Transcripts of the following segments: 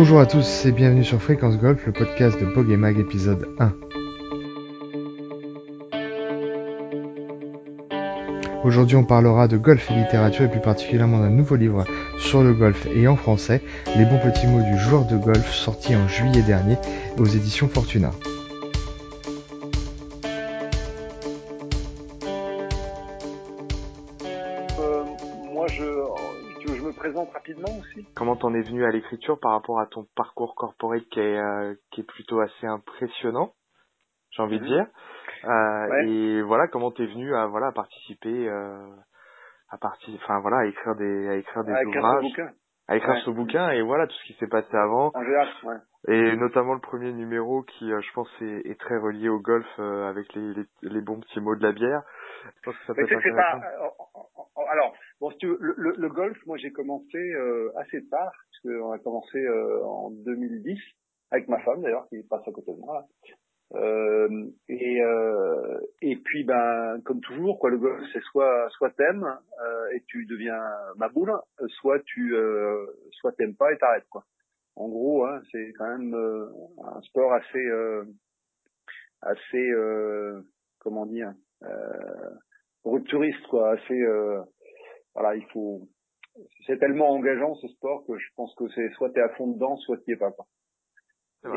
Bonjour à tous et bienvenue sur Fréquence Golf, le podcast de Bog Mag épisode 1. Aujourd'hui on parlera de golf et littérature et plus particulièrement d'un nouveau livre sur le golf et en français, Les bons petits mots du joueur de golf sorti en juillet dernier aux éditions Fortuna. T'en es venu à l'écriture par rapport à ton parcours corporate qui est, euh, qui est plutôt assez impressionnant, j'ai envie de mhm. dire. Euh, Et voilà, comment t'es venu à voilà à participer, euh, à partir, enfin voilà, à écrire des, à écrire des ouvrages, à écrire ce bouquin et voilà tout ce qui s'est passé avant. Et notamment le premier numéro qui, je pense, est, est, très relié au golf avec les, les, les, bons petits mots de la bière. Je pense que ça peut être pas, alors, bon, si tu veux, le, le, golf, moi j'ai commencé euh, assez tard, parce qu'on a commencé euh, en 2010, avec ma femme d'ailleurs, qui passe à côté de moi. Euh, et, euh, et puis, ben, comme toujours, quoi, le golf, c'est soit soit t'aimes euh, et tu deviens ma boule, soit tu soit t'aimes pas et t'arrêtes, quoi. En gros, hein, c'est quand même un sport assez assez comment dire rupturiste, quoi, assez voilà, il faut. C'est tellement engageant ce sport que je pense que c'est soit t'es à fond dedans, soit t'y es pas.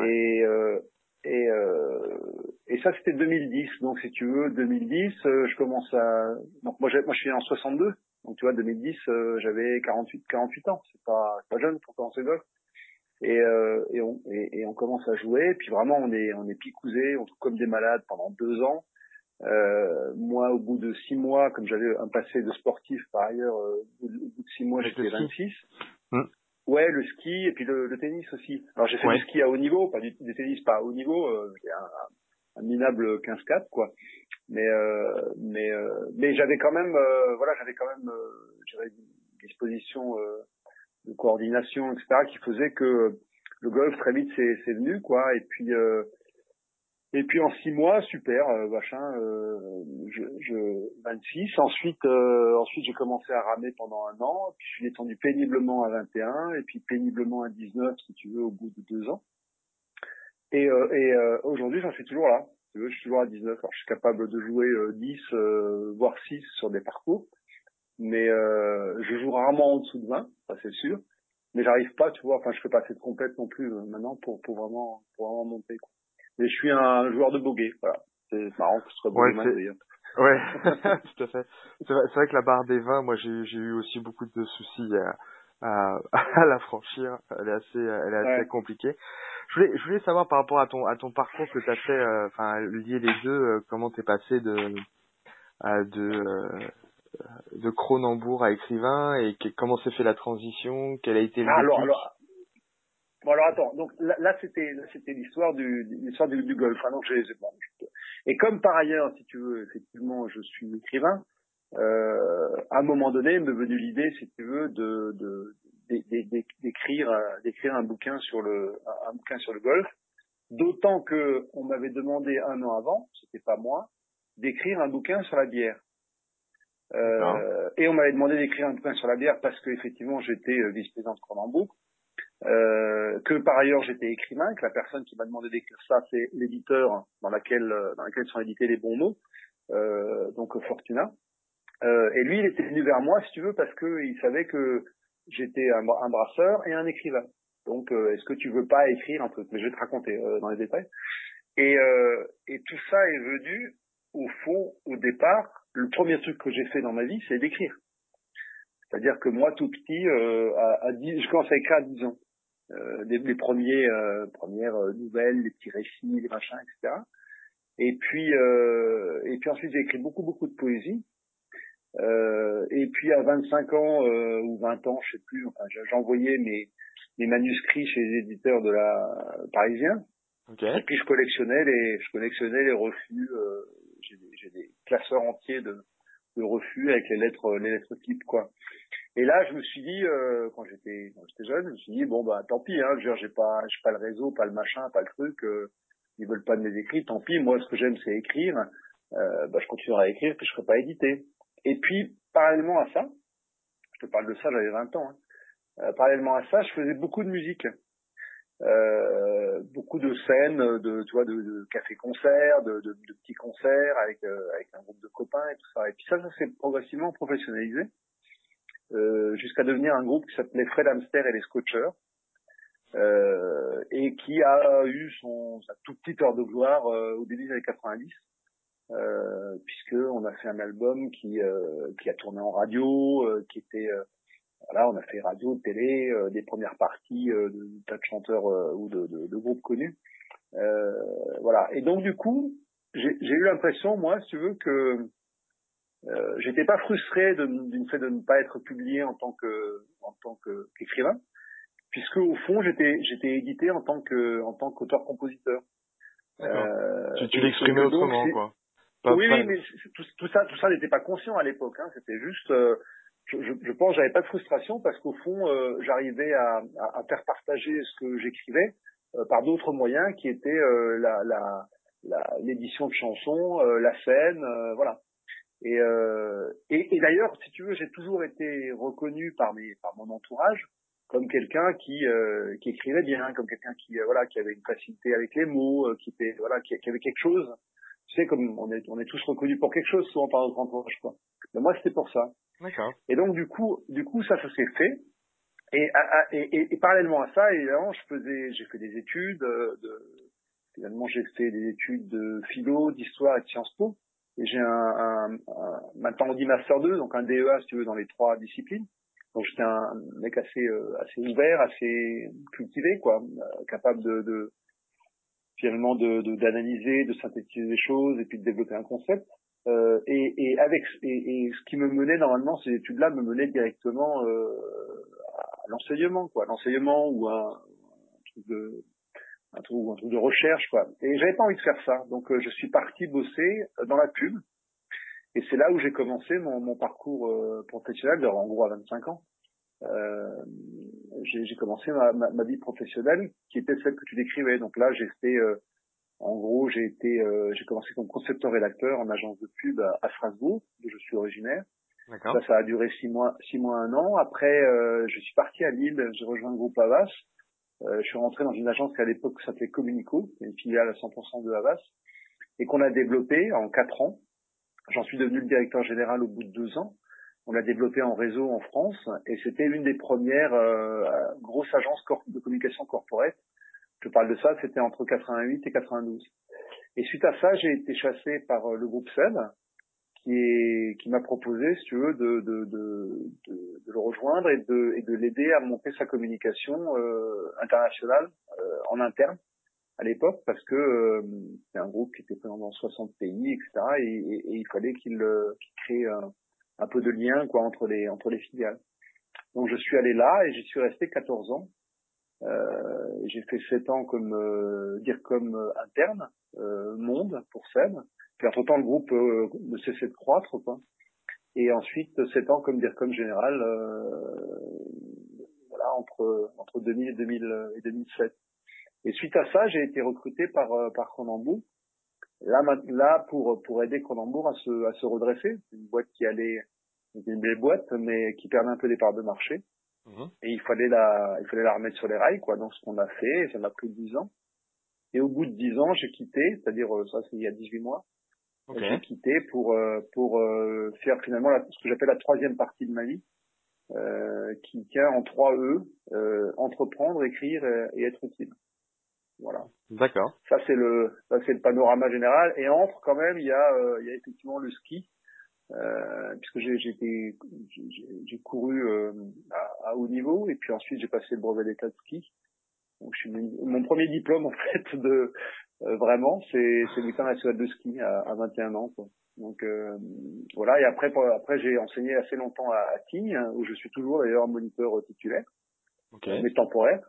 Et euh, et euh, et ça c'était 2010. Donc si tu veux, 2010, euh, je commence à. Donc moi, moi je suis en 62. Donc tu vois, 2010, euh, j'avais 48 48 ans. C'est pas pas jeune pour commencer le golf. Et, euh, et, on, et, et, on commence à jouer. Puis vraiment, on est on est picousés, on trouve comme des malades pendant deux ans. Euh, moi, au bout de six mois, comme j'avais un passé de sportif par ailleurs, euh, au bout de six mois, j'étais 26. Hum. Ouais, le ski et puis le, le tennis aussi. Alors j'ai fait du ski à haut niveau, pas du, tennis pas à haut niveau, euh, un, un, minable 15-4 quoi. Mais euh, mais euh, mais j'avais quand même euh, voilà j'avais quand même j'avais une disposition de coordination etc qui faisait que le golf très vite c'est venu quoi et puis et puis en six mois, super, euh, machin, euh, je, je 26. Ensuite, euh, ensuite j'ai commencé à ramer pendant un an. Puis je suis descendu péniblement à 21 et puis péniblement à 19 si tu veux au bout de deux ans. Et, euh, et euh, aujourd'hui, j'en suis toujours là. Tu veux, je suis toujours à 19. Alors je suis capable de jouer 10 voire 6 sur des parcours, mais je joue rarement en dessous de 20, ça c'est sûr. Mais j'arrive pas, tu vois. Enfin, je fais pas assez de complète non plus maintenant pour pour vraiment pour vraiment monter. Quoi. Mais je suis un joueur de bogey, voilà. C'est marrant que ce soit ouais, d'ailleurs. Ouais, tout à fait. C'est vrai, vrai, que la barre des 20, moi j'ai eu aussi beaucoup de soucis à, à, la franchir. Elle est assez, elle est assez compliquée. Je voulais, je voulais savoir par rapport à ton, à ton parcours que tu as fait, euh, enfin lier les deux, euh, comment t'es passé de, de, euh, de Cronenbourg à écrivain et comment s'est fait la transition, quelle a été le ah, alors, alors, Bon alors attends, donc là, là c'était c'était l'histoire du l'histoire du, du, golf. Hein, donc j'ai, bon, et comme par ailleurs, si tu veux, effectivement, je suis écrivain. Euh, à un moment donné, me venue l'idée, si tu veux, de, de, d'écrire d'écrire un bouquin sur le un bouquin sur le golf. D'autant que on m'avait demandé un an avant, c'était pas moi, d'écrire un bouquin sur la bière. Euh, et on m'avait demandé d'écrire un bouquin sur la bière parce que effectivement j'étais euh, vice-président de Cronenbourg euh, que par ailleurs j'étais écrivain, que la personne qui m'a demandé d'écrire ça, c'est l'éditeur dans laquelle dans lequel sont édités les bons mots, euh, donc Fortuna. Euh, et lui, il était venu vers moi, si tu veux, parce que il savait que j'étais un, brasseur et un écrivain. Donc, euh, est-ce que tu veux pas écrire un truc? Mais je vais te raconter euh, dans les détails. Et, et tout ça est venu, au fond, au départ, le premier truc que j'ai fait dans ma vie, c'est d'écrire. C'est-à-dire que moi, tout petit, à, à 10, je commence à écrire à 10 ans euh, les, premiers euh, premières euh, nouvelles, les petits récits, les machins, etc. Et puis euh, et puis ensuite j'ai écrit beaucoup beaucoup de poésie. Euh, et puis à 25 ans euh, ou 20 ans, je sais plus, enfin j'envoyais mes mes manuscrits chez les éditeurs de la Parisien. Okay. Et puis je collectionnais les je collectionnais les refus. j'ai des, des classeurs entiers de de refus avec les lettres les lettres types quoi. Et là, je me suis dit, euh, quand j'étais jeune, je me suis dit bon bah tant pis, hein, j'ai pas j'ai pas le réseau, pas le machin, pas le truc, euh, ils veulent pas de mes écrits, tant pis. Moi, ce que j'aime, c'est écrire. Euh, bah, je continuerai à écrire, que je serai pas édité. Et puis, parallèlement à ça, je te parle de ça, j'avais 20 ans. Hein, euh, parallèlement à ça, je faisais beaucoup de musique. euh, beaucoup de scènes, de, tu vois, de, de café-concert, de, de, de, petits concerts avec, euh, avec un groupe de copains et tout ça. Et puis ça, ça s'est progressivement professionnalisé euh, jusqu'à devenir un groupe qui s'appelait Fred Hamster et les Scotchers. Euh, et qui a eu son sa toute petite heure de gloire euh, au début des années 90 euh, puisque on a fait un album qui qui a tourné en radio qui était voilà, on a fait radio, télé, euh, des premières parties euh, de tas de chanteurs euh, ou de, de, de, groupes connus. voilà. Et donc du coup, j'ai eu l'impression, moi, si tu veux, que euh, j'étais pas frustré d'une fait de ne pas être publié en tant que en tant qu'écrivain, puisque au fond j'étais j'étais édité en tant que en tant qu'auteur compositeur. Euh, tu, tu l'exprimais autrement quoi. oui, oui, mais tout, tout, ça tout ça n'était pas conscient à l'époque. Hein, C'était juste je, je, je pense j'avais pas de frustration parce qu'au fond euh, j'arrivais à, à, faire partager ce que j'écrivais euh, par d'autres moyens qui étaient euh, la, la, l'édition de chansons, la scène, voilà. Et, et, et d'ailleurs, si tu veux, j'ai toujours été reconnu par mes par mon entourage comme quelqu'un qui qui écrivait bien, comme quelqu'un qui voilà qui avait une facilité avec les mots, qui était voilà qui, qui, avait quelque chose. Tu sais, comme on est on est tous reconnus pour quelque chose souvent par notre entourage quoi. Mais moi c'était pour ça. Et donc du coup, du coup ça, ça s'est fait. Et, et, et, parallèlement à ça, évidemment, je faisais, j'ai fait des études. Euh, de, finalement, j'ai fait des études de philo, d'histoire et de Sciences Po. J'ai un, un, maintenant on dit master 2, donc un DEA si tu veux dans les trois disciplines. Donc j'étais un mec assez euh, assez ouvert, assez cultivé, quoi, euh, capable de, de finalement de d'analyser, de, de synthétiser des choses et puis de développer un concept. Euh, et, et, avec et, et, ce qui me menait normalement ces études-là me menaient directement euh, à l'enseignement, quoi, l'enseignement ou un, un, truc de un truc, un truc de recherche, quoi. Et j'avais pas envie de faire ça, donc euh, je suis parti bosser dans la pub. Et c'est là où j'ai commencé mon, mon parcours euh, professionnel, en gros à 25 ans. j'ai commencé ma, ma, ma, vie professionnelle qui était celle que tu décrivais. Donc là, j'ai fait en gros, j'ai été, euh, j'ai commencé comme concepteur-rédacteur en agence de pub à, Strasbourg, d'où je suis originaire. Ça, ça a duré six mois, six mois, un an. Après, euh, je suis parti à Lille, j'ai rejoint le groupe Avas. Euh, je suis rentré dans une agence qui à l'époque s'appelait Communico, une filiale à 100% de Avas, et qu'on a développé en quatre ans. J'en suis devenu le directeur général au bout de deux ans. On l'a développé en réseau en France, et c'était une des premières grosses agences de communication corporate je parle de ça, c'était entre 88 et 92. Et suite à ça, j'ai été chassé par euh, le groupe SEB, qui est qui m'a proposé, si tu veux, de, de, de, de, le rejoindre et de, et de l'aider à monter sa communication euh, internationale euh, en interne à l'époque, parce que euh, c'est un groupe qui était présent dans 60 pays, etc. Et, et, il fallait qu'il crée un, peu de lien quoi entre les entre les filiales. Donc je suis allé là et j'y suis resté 14 ans euh, j'ai fait sept ans comme euh, dire comme euh, interne monde pour Seb. Puis entre temps le groupe ne cessait de croître quoi. Et ensuite sept ans comme dire comme général voilà entre entre 2000 et 2000 et 2007. Et suite à ça, j'ai été recruté par par Cronenbourg. Là, là pour pour aider Cronenbourg à se à se redresser, une boîte qui allait une belle boîte mais qui perdait un peu les parts de marché. Mhm. Et il fallait la, il fallait la remettre sur les rails, quoi. Donc, ce qu'on a fait, ça m'a pris dix ans. Et au bout de dix ans, j'ai quitté, c'est-à-dire, euh, ça, c'est il y a 18 mois. J'ai quitté pour, euh, pour euh, faire finalement la, ce que j'appelle la troisième partie de ma vie, euh, qui tient en trois E, euh, entreprendre, écrire et, être utile. Voilà. D'accord. Ça c'est le, ça c'est le panorama général. Et entre quand même, il y a, il y a effectivement le ski, euh, puisque j'ai j'ai couru euh, à, à, haut niveau et puis ensuite j'ai passé le brevet d'état de ski. Donc je suis mon premier diplôme en fait de euh, vraiment c'est c'est l'école national de ski à, à 21 ans quoi. Donc euh, voilà et après après j'ai enseigné assez longtemps à, à Tignes où je suis toujours d'ailleurs moniteur titulaire. Okay. mais temporaire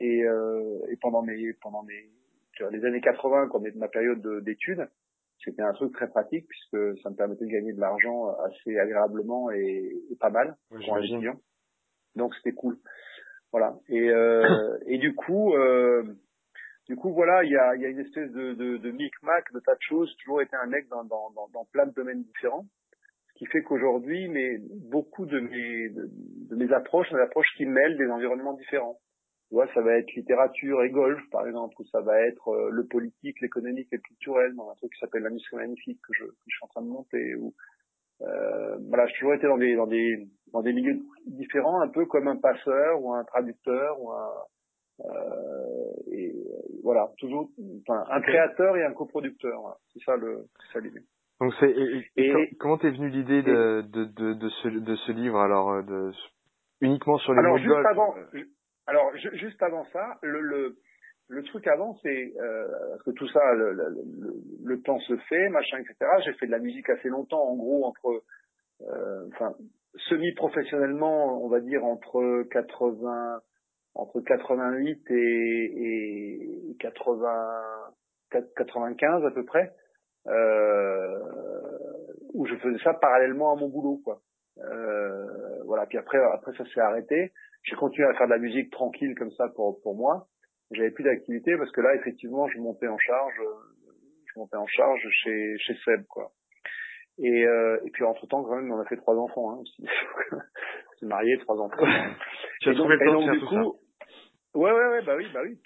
et, et pendant mes pendant mes les années 80 quand ma période d'études c'était un truc très pratique puisque ça me permettait de gagner de l'argent assez agréablement et, pas mal pour un étudiant. Donc c'était cool. Voilà. Et, euh, et du coup, euh, du coup voilà, il y a, y a une espèce de, de, de micmac, de tas de choses. J'ai toujours été un mec dans, dans, dans, plein de domaines différents. Ce qui fait qu'aujourd'hui, mais beaucoup de mes, de, mes approches des approches qui mêlent des environnements différents. Ouais, ça va être littérature et golf, par exemple, ou ça va être euh, le politique, l'économique et le culturel, dans un truc qui s'appelle l'industrie magnifique que je, que je suis en train de monter. Ou, euh, voilà, j'ai toujours été dans des, dans des, dans des milieux différents, un peu comme un passeur ou un traducteur ou un, euh, et voilà, toujours, enfin, un créateur et un coproducteur. C'est ça le, ça l'idée. Donc c'est et, comment t'es venu l'idée de, de, de, de, ce, de ce livre alors euh, de uniquement sur les alors, juste avant, alors juste avant ça, le, le, le truc avant c'est euh, parce que tout ça, le, le, le, temps se fait, machin, etc. J'ai fait de la musique assez longtemps, en gros entre, euh, enfin semi-professionnellement, on va dire entre 80 entre 88 et, et 80 95 à peu près euh, où je faisais ça parallèlement à mon boulot, quoi. Euh, voilà. Puis après, après ça s'est arrêté. J'ai continué à faire de la musique tranquille comme ça pour pour moi. J'avais plus d'activité parce que là, effectivement, je montais en charge, je montais en charge chez chez Seb, quoi. Et, euh, et puis entre temps, quand même, on a fait trois enfants hein, aussi. marié, trois enfants. tu as trouvé le temps de faire tout coup, Ouais, ouais, ouais, bah oui, bah oui.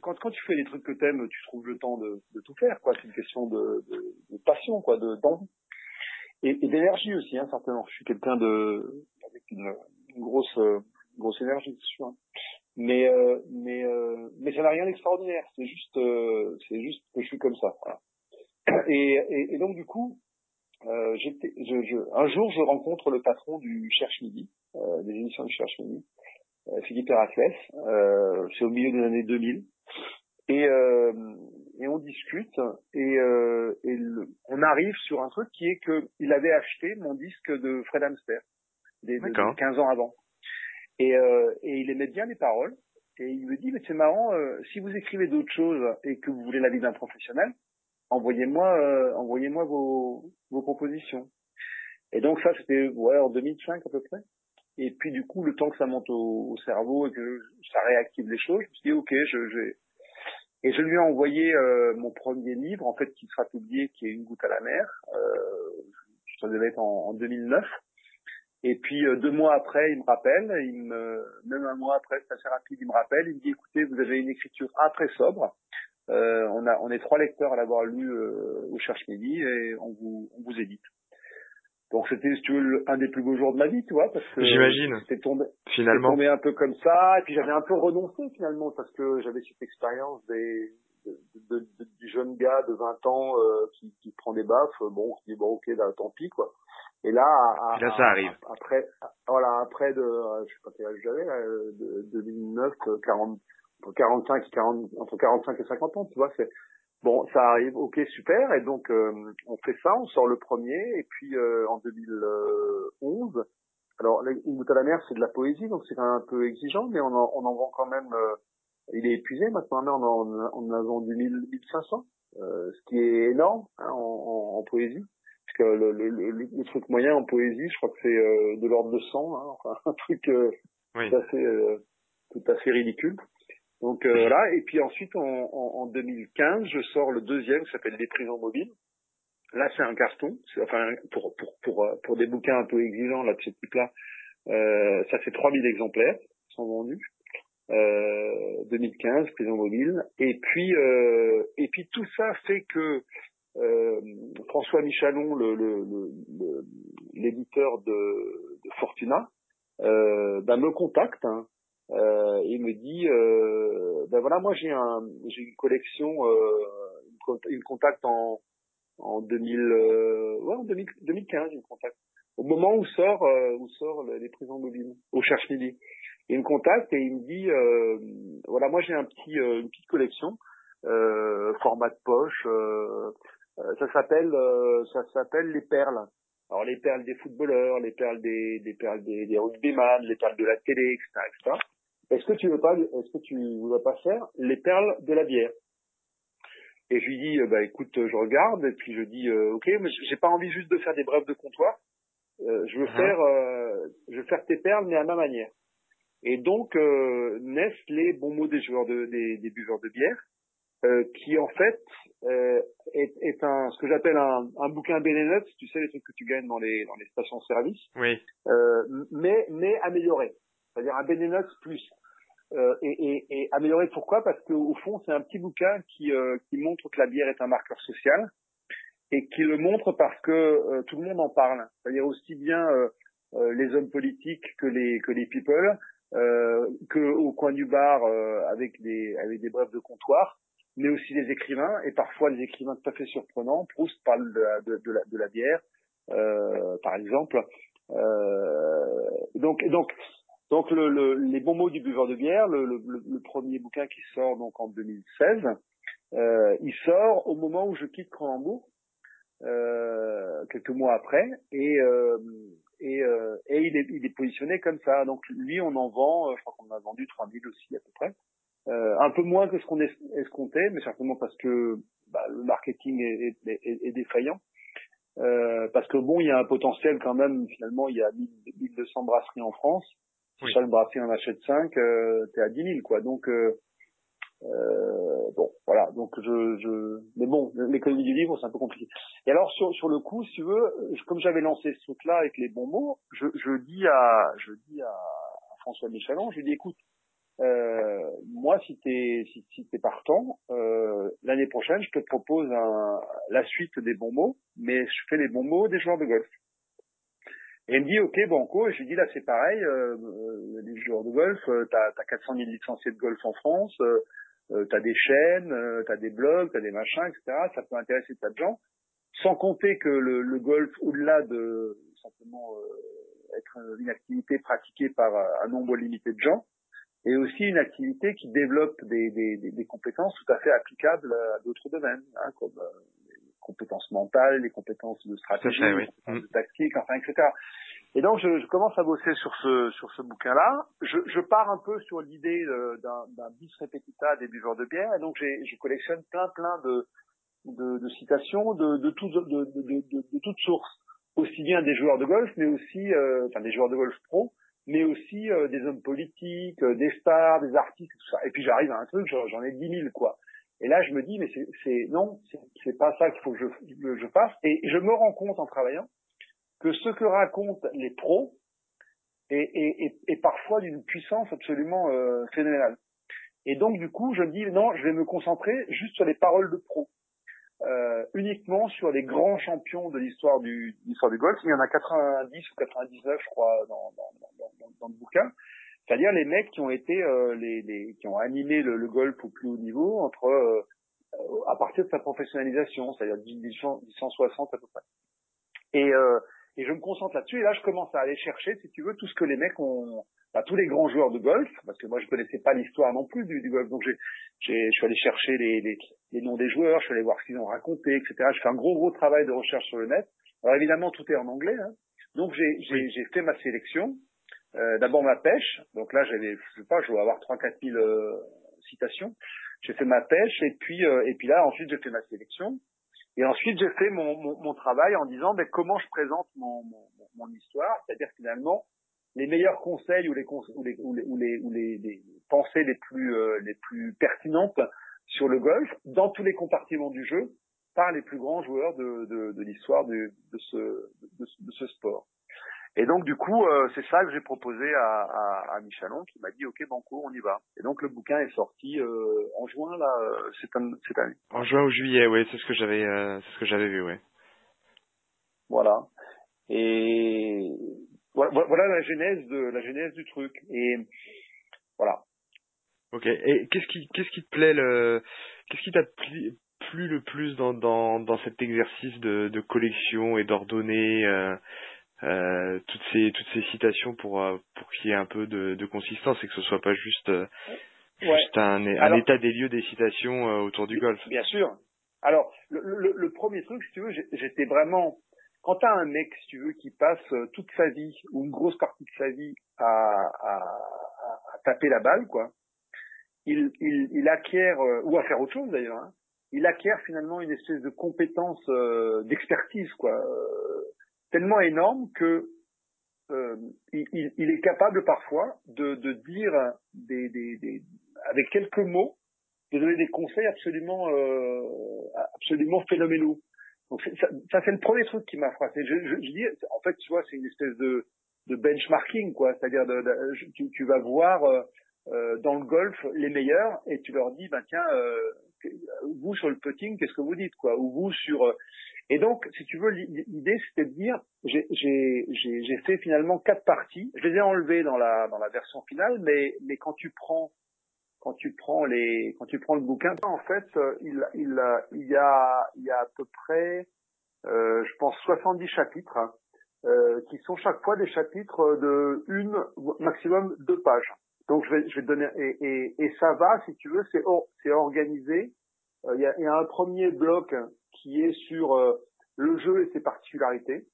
quand, quand tu fais des trucs que t'aimes, tu trouves le temps de, de tout faire, quoi. C'est une question de, de, de passion, quoi, de d'envie. Et, et d'énergie aussi, hein, certainement. Je suis quelqu'un de, avec une, grosse, euh, grosse énergie, c'est sûr. Mais, euh, mais, euh, mais ça n'a rien d'extraordinaire. C'est juste, euh, c'est juste que je suis comme ça. Voilà. Et, et, et, donc, du coup, euh, j'étais, je, je, un jour, je rencontre le patron du Cherche Midi, des émissions du Cherche Midi. Euh, Philippe Héraclès. Euh, c'est au milieu des années 2000. Et, euh, et on discute et, euh, et le, on arrive sur un truc qui est que il avait acheté mon disque de Fred Amster des, de, 15 ans avant. Et, euh, et il aimait bien les paroles. Et il me dit, mais c'est marrant, euh, si vous écrivez d'autres choses et que vous voulez la vie d'un professionnel, envoyez-moi envoyez-moi vos, vos propositions. Et donc ça, c'était ouais, en 2005 à peu près. Et puis du coup, le temps que ça monte au, cerveau et que ça réactive les choses, je me suis dit ok, je, je... et je lui ai envoyé euh, mon premier livre en fait qui sera publié, qui est Une goutte à la mer. Euh, ça devait être en, en 2009. Et puis euh, deux mois après, il me rappelle, il me, même un mois après, c'est assez rapide, il me rappelle, il me dit écoutez, vous avez une écriture très sobre. Euh, on a, on est trois lecteurs à l'avoir lu euh, au Cherche Midi et on vous, on vous édite. Donc c'était, si tu veux, un des plus beaux jours de ma vie, tu vois, parce que j'imagine. C'était tombé, finalement, tombé un peu comme ça, et puis j'avais un peu renoncé finalement parce que j'avais cette expérience des de, de, du jeune gars de 20 ans euh, qui, qui prend des baffes. Bon, on se dit bon, ok, là, tant pis quoi. Et là, à, là ça arrive. après, voilà, après de, euh, je sais pas quel âge j'avais, de 2009, 40, entre 45 et 40, entre 45 et 50 ans, tu vois, c'est Bon, ça arrive, ok, super. Et donc, euh, on fait ça, on sort le premier. Et puis, euh, en 2011, alors, Une goutte à la mer, c'est de la poésie, donc c'est quand même un peu exigeant, mais on en, on en vend quand même... Euh, il est épuisé maintenant, mais on en, on a vendu 1500, ce qui est énorme hein, en, en, poésie. Parce que le, le, le, truc moyen en poésie, je crois que c'est de l'ordre de 100, hein, enfin un truc tout, assez, tout à fait ridicule. Donc euh, voilà, et puis ensuite en, en, 2015, je sors le deuxième qui s'appelle Les prisons mobiles. Là, c'est un carton. Enfin, pour, pour, pour, euh, pour des bouquins un peu exigeants là, de ce type-là, euh, ça fait 3000 exemplaires sont vendus. Euh, 2015, prison mobile. Et puis, euh, et puis tout ça fait que euh, François Michalon, le, l'éditeur de, de, Fortuna, ben me contacte hein, euh, il me dit euh, ben voilà moi j'ai un j'ai une collection euh, il me contacte en en 2000 euh, ouais en 2000, 2015 il me contacte au moment où sort euh, où sort les prisons mobiles au cherche midi il me contacte et il me dit euh, voilà moi j'ai un petit une petite collection format de poche ça s'appelle ça s'appelle les perles alors les perles des footballeurs, les perles des, des perles des, des rugbyman, les perles de la télé, etc., etc. Est-ce que tu veux pas, est-ce que tu voudrais pas faire les perles de la bière? Et je lui dis, euh, bah écoute, je regarde et puis je dis, euh, ok, mais j'ai pas envie juste de faire des brèves de comptoir. Euh, je veux uh-huh. faire, euh, je veux faire tes perles mais à ma manière. Et donc naissent les bons mots des joueurs de, des, des buveurs de bière, qui en fait est, est, un, ce que j'appelle un, un bouquin Benenut, tu sais les trucs que tu gagnes dans les dans les stations-service, oui. mais mais amélioré c'est-à-dire un Benenox plus. Euh, et, et, et, amélioré pourquoi? Parce qu'au fond, c'est un petit bouquin qui, euh, qui montre que la bière est un marqueur social et qui le montre parce que euh, tout le monde en parle. C'est-à-dire aussi bien les hommes politiques que les que les people, que au coin du bar avec des avec des brefs de comptoir, mais aussi les écrivains et parfois les écrivains tout à fait surprenants. Proust parle de la, de, la, de la bière, par exemple. donc donc donc le, le, les bons mots du buveur de bière, le, le, premier bouquin qui sort donc en 2016, euh, il sort au moment où je quitte Cronenbourg, euh, quelques mois après, et euh, et, euh, et il, est, il est positionné comme ça. Donc lui, on en vend, euh, je crois qu'on a vendu 3000 aussi à peu près, euh, un peu moins que ce qu'on escomptait, mais certainement parce que bah, le marketing est, est, est défaillant. Parce que bon, il y a un potentiel quand même. Finalement, il y a 1200 brasseries en France. Si chaque brasserie en achète 5, euh, t'es à 10 000, quoi. Donc, euh, euh, bon, voilà. Donc, je, je, mais bon, l'économie du livre, c'est un peu compliqué. Et alors, sur, sur le coup, si tu veux, comme j'avais lancé ce truc-là avec les bons mots, je, je dis à, je dis à, François Michelon, je lui dis, écoute, euh, moi, si t'es si, si t'es partant, euh, l'année prochaine, je te propose un, la suite des bons mots, mais je fais les bons mots des joueurs de golf. Et il me dit, ok, Banco, et je lui dis, là, c'est pareil, euh, euh les joueurs de golf, euh, t'as as 400 000 licenciés de golf en France, euh, euh t'as des chaînes, t'as des blogs, t'as des machins, etc. Ça peut intéresser tas de gens. Sans compter que le, le golf, au-delà de simplement être une activité pratiquée par un nombre limité de gens, est aussi une activité qui développe des, des, des compétences tout à fait applicables à d'autres domaines, hein, comme compétences mentales, les compétences de stratégie, les compétences de tactique, enfin, etc. Et donc, je, je, commence à bosser sur ce sur ce bouquin-là. Je, je, pars un peu sur l'idée euh, d'un bis repetita des buveurs de bière, et donc je collectionne plein plein de de, de citations de de, tout, de, de, de, de, toutes sources, aussi bien des joueurs de golf, mais aussi euh, enfin des joueurs de golf pro, mais aussi euh, des hommes politiques, euh, des stars, des artistes, tout ça. Et puis j'arrive à un truc, j'en ai 10 000 quoi. Et là, je me dis, mais c'est non, c'est pas ça qu'il faut que je, je fasse. Et je me rends compte en travaillant que ce que racontent les pros est, est, est, est parfois d'une puissance absolument euh, phénoménale. Et donc, du coup, je me dis, non, je vais me concentrer juste sur les paroles de pros. Euh, uniquement sur les grands champions de l'histoire du, du golf. Il y en a 90 ou 99, je crois, dans, dans, dans le bouquin. C'est-à-dire les mecs qui ont été euh, les, les, qui ont animé le, le, golf au plus haut niveau entre euh, à partir de sa professionnalisation, c'est-à-dire 1860 à peu près. Et, euh, et je me concentre là-dessus et là je commence à aller chercher, si tu veux, tout ce que les mecs ont, bah, tous les grands joueurs de golf, parce que moi je connaissais pas l'histoire non plus du, du golf, donc j'ai, je suis allé chercher les, les, les, noms des joueurs, je suis allé voir ce qu'ils ont raconté, etc. Je fais un gros gros travail de recherche sur le net. Alors évidemment tout est en anglais, hein. donc j'ai, j'ai fait ma sélection. Euh, d'abord ma pêche, donc là j'avais, je sais pas, je dois avoir 3-4 000 euh, citations. J'ai fait ma pêche et puis euh, et puis là ensuite j'ai fait ma sélection et ensuite j'ai fait mon, mon, mon, travail en disant ben, comment je présente mon, mon histoire, c'est-à-dire finalement les meilleurs conseils ou les ou les ou les, ou les, pensées les plus les plus pertinentes sur le golf dans tous les compartiments du jeu par les plus grands joueurs de, de, de l'histoire de, de, ce, de ce sport. Et donc du coup, euh, c'est ça que j'ai proposé à, à, à, Michelon, qui m'a dit OK Banco, on y va. Et donc le bouquin est sorti euh, en juin là, euh, cette, cette année. En juin ou juillet, oui, c'est ce que j'avais, c'est ce que j'avais vu, oui. Voilà. Et voilà, la genèse de la genèse du truc. Et voilà. Ok. Et qu'est-ce qui qu'est-ce qui te plaît le qu'est-ce qui t'a plu, plu le plus dans dans dans cet exercice de, de collection et d'ordonner euh, toutes ces toutes ces citations pour euh, pour qu'il y ait un peu de, de consistance et que ce soit pas juste euh, juste un, un état des lieux des citations autour du golf. Bien sûr. Alors le, le, le premier truc, si tu veux, j'étais vraiment quand t'as un mec, si tu veux, qui passe toute sa vie ou une grosse partie de sa vie à, à, à taper la balle, quoi, il, il, il acquiert ou à faire autre chose d'ailleurs. Hein, il acquiert finalement une espèce de compétence d'expertise, quoi tellement énorme que euh, il, il, est capable parfois de, de dire des, des, des, avec quelques mots, de donner des conseils absolument euh, absolument phénoménaux. Donc ça, ça c'est le premier truc qui m'a frappé. Je, je, je, dis, en fait, tu vois, c'est une espèce de, de benchmarking, quoi. C'est-à-dire, tu, tu, vas voir, euh, dans le golf les meilleurs et tu leur dis, ben tiens, vous sur le putting, qu'est-ce que vous dites quoi? Ou vous sur et donc, si tu veux, l'idée c'était de dire, j'ai fait finalement quatre parties. Je les ai enlevées dans la dans la version finale, mais mais quand tu prends quand tu prends les quand tu prends le bouquin, en fait, il il il y a il y a à peu près, euh, je pense 70 chapitres euh, qui sont chaque fois des chapitres de une maximum deux pages. Donc je vais je vais donner et et, ça va si tu veux, c'est c'est organisé. Euh, il y, a, il y a un premier bloc qui est sur euh, le jeu et ses particularités,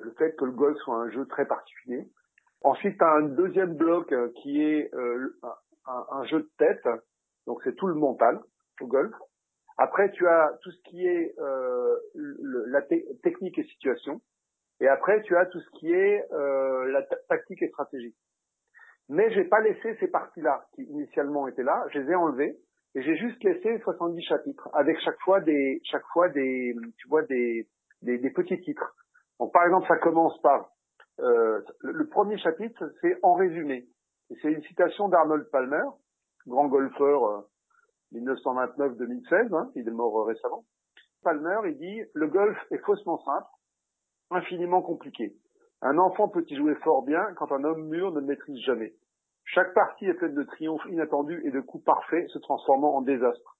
le fait que le golf soit un jeu très particulier. Ensuite, tu as un deuxième bloc euh, qui est euh, un, jeu de tête, donc c'est tout le mental au golf. Après, tu as tout ce qui est euh, la technique et situation. Et après, tu as tout ce qui est euh, la tactique et stratégie. Mais j'ai pas laissé ces parties-là qui initialement étaient là, je les ai enlevées et j'ai juste laissé 70 chapitres avec chaque fois des chaque fois des tu vois des des, des petits titres. Donc par exemple ça commence par euh, le, premier chapitre c'est en résumé c'est une citation d'Arnold Palmer grand golfeur euh, 1929-2016 hein, il est mort euh, récemment. Palmer il dit le golf est faussement simple infiniment compliqué. Un enfant peut y jouer fort bien quand un homme mûr ne le maîtrise jamais. Chaque partie est pleine de triomphes inattendus et de coups parfaits se transformant en désastre.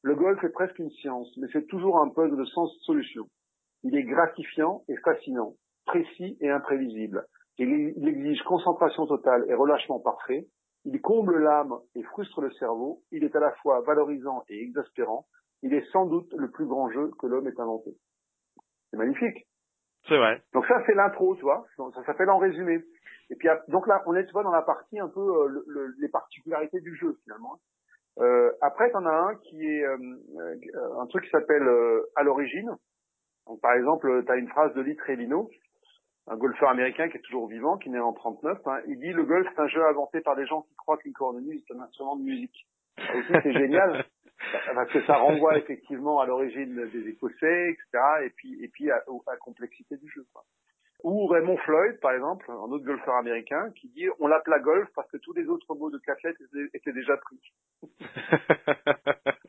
Le golf est presque une science, mais c'est toujours un puzzle de sens solution. Il est gratifiant et fascinant, précis et imprévisible. Il exige concentration totale et relâchement parfait. Il comble l'âme et frustre le cerveau. Il est à la fois valorisant et exaspérant. Il est sans doute le plus grand jeu que l'homme ait inventé. C'est magnifique. C'est vrai. Donc ça, c'est l'intro, tu vois. Ça s'appelle en résumé. Et puis donc là, on est, tu vois, dans la partie un peu euh, le, les particularités du jeu finalement. Euh, après, t'en as un qui est euh, euh, un truc qui s'appelle à l'origine. Donc par exemple, tu as une phrase de Lee Trevino, un golfeur américain qui est toujours vivant, qui naît en 39. Hein. il dit le golf c'est un jeu inventé par des gens qui croient qu'une cornemuse est un instrument de musique. Aussi c'est génial parce que ça renvoie effectivement à l'origine des Écossais, etc. Et puis et puis à, à la complexité du jeu. Quoi. Ou Raymond Floyd, par exemple, un autre golfeur américain, qui dit on l'appela golf parce que tous les autres mots de cafette étaient déjà pris.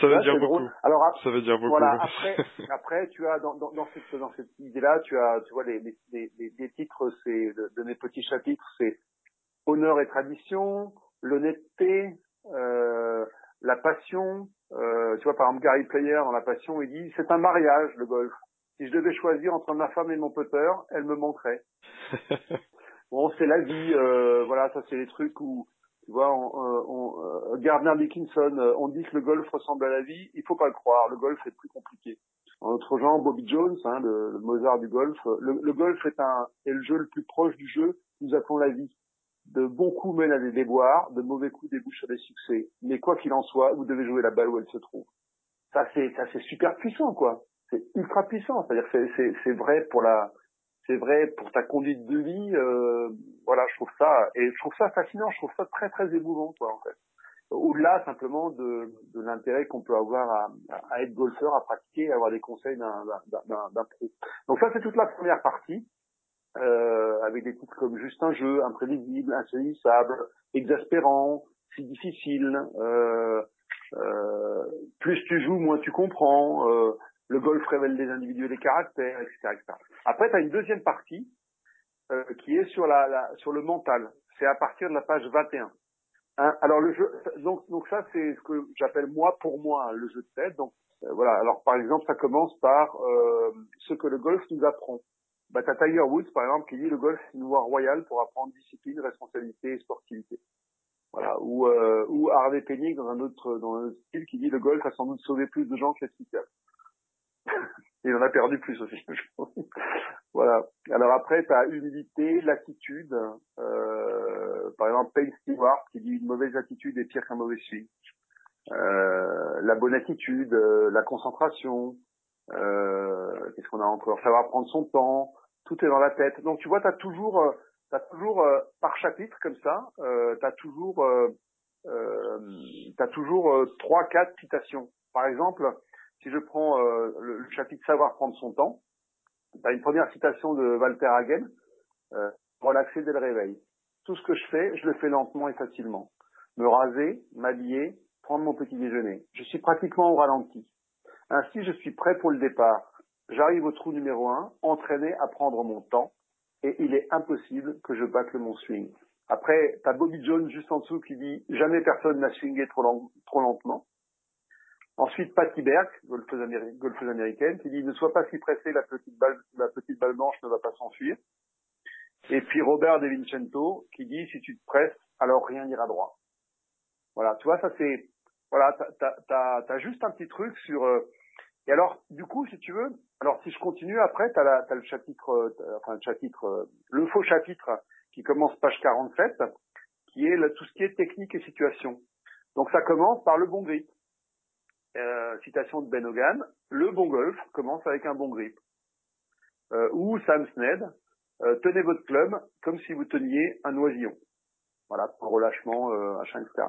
Ça veut dire beaucoup. Alors, ça veut dire beaucoup. Voilà. Après, après, tu as dans, dans, dans cette dans cette idée-là, tu as, tu vois, les les, les, les titres, c'est de, de, mes petits chapitres, c'est honneur et tradition, l'honnêteté, la passion. Euh, tu vois, par exemple, Gary Player dans la passion, il dit c'est un mariage le golf si je devais choisir entre ma femme et mon putter, elle me manquerait. bon, c'est la vie, euh, voilà, ça c'est les trucs où, tu vois, on, euh, on, euh, Gardner Dickinson, euh, on dit que le golf ressemble à la vie, il faut pas le croire, le golf est plus compliqué. En autre genre, Bobby Jones, hein, le, Mozart du golf, le, le, golf est, un, est le jeu le plus proche du jeu, nous appelons la vie. De bons coups mènent à des déboires, de mauvais coups débouchent sur des succès. Mais quoi qu'il en soit, vous devez jouer la balle où elle se trouve. Ça c'est, ça c'est super puissant, quoi c'est ultra puissant. C'est-à-dire que c'est vrai pour la, c'est vrai pour ta conduite de vie. Euh, voilà, je trouve ça et je trouve ça fascinant. Je trouve ça très très émouvant, quoi, en fait. Au-delà simplement de, de l'intérêt qu'on peut avoir à, à, être golfeur, à pratiquer, à avoir des conseils d'un pro. Donc ça, c'est toute la première partie. Euh, avec des titres comme juste un jeu, imprévisible, insaisissable, exaspérant, si difficile, euh, euh, plus tu joues, moins tu comprends, euh, le golf révèle des individus et des caractères, etc. Après, tu as une deuxième partie euh, qui est sur, la, la, sur le mental. C'est à partir de la page 21. Hein, alors le jeu, donc, donc ça c'est ce que j'appelle moi pour moi le jeu de tête. Donc euh, voilà. Alors par exemple, ça commence par ce que le golf nous apprend. Bah, t'as Tiger Woods par exemple qui dit le golf c'est une voie royale pour apprendre discipline, responsabilité et sportivité. Voilà. Ou, euh, ou Harvey Pennick dans un autre dans un autre style qui dit le golf a sans doute sauvé plus de gens que la il en a perdu plus aussi. voilà. Alors après, tu as humilité, l'attitude. Euh, par exemple, Payne Stewart qui dit une mauvaise attitude est pire qu'un mauvais swing. Euh, la bonne attitude, euh, la concentration. Euh, Qu'est-ce qu'on a encore? Savoir prendre son temps. Tout est dans la tête. Donc tu vois, tu as toujours, euh, as toujours par chapitre comme ça, euh, tu as toujours, euh, as toujours trois, quatre citations. Par exemple, si je prends euh, le, chapitre Savoir prendre son temps, tu as une première citation de Walter Hagen, euh, relaxer dès le réveil. tout ce que je fais, je le fais lentement et facilement. Me raser, m'habiller, prendre mon petit déjeuner. Je suis pratiquement au ralenti. Ainsi, je suis prêt pour le départ. J'arrive au trou numéro un, entraîné à prendre mon temps, et il est impossible que je batte mon swing. Après, t'as Bobby Jones juste en dessous qui dit jamais personne n'a swingé trop, lentement. Ensuite, Patty Berg, golfeuse, américaine, qui dit ne sois pas si pressé, la petite balle, la petite balle blanche ne va pas s'enfuir. Et puis Robert De Vincento, qui dit si tu te presses, alors rien n'ira droit. Voilà, tu vois, ça c'est, voilà, t'as, as, juste un petit truc sur. Euh, et alors, du coup, si tu veux, alors si je continue après, la, as le chapitre, euh, enfin le chapitre, euh, le faux chapitre qui commence page 47, qui est tout ce qui est technique et situation. Donc ça commence par le bon grip. Euh, citation de Ben Hogan, le bon golf commence avec un bon grip. Ou Sam Sned, tenez votre club comme si vous teniez un oisillon. Voilà, pour relâchement, euh, machin, etc.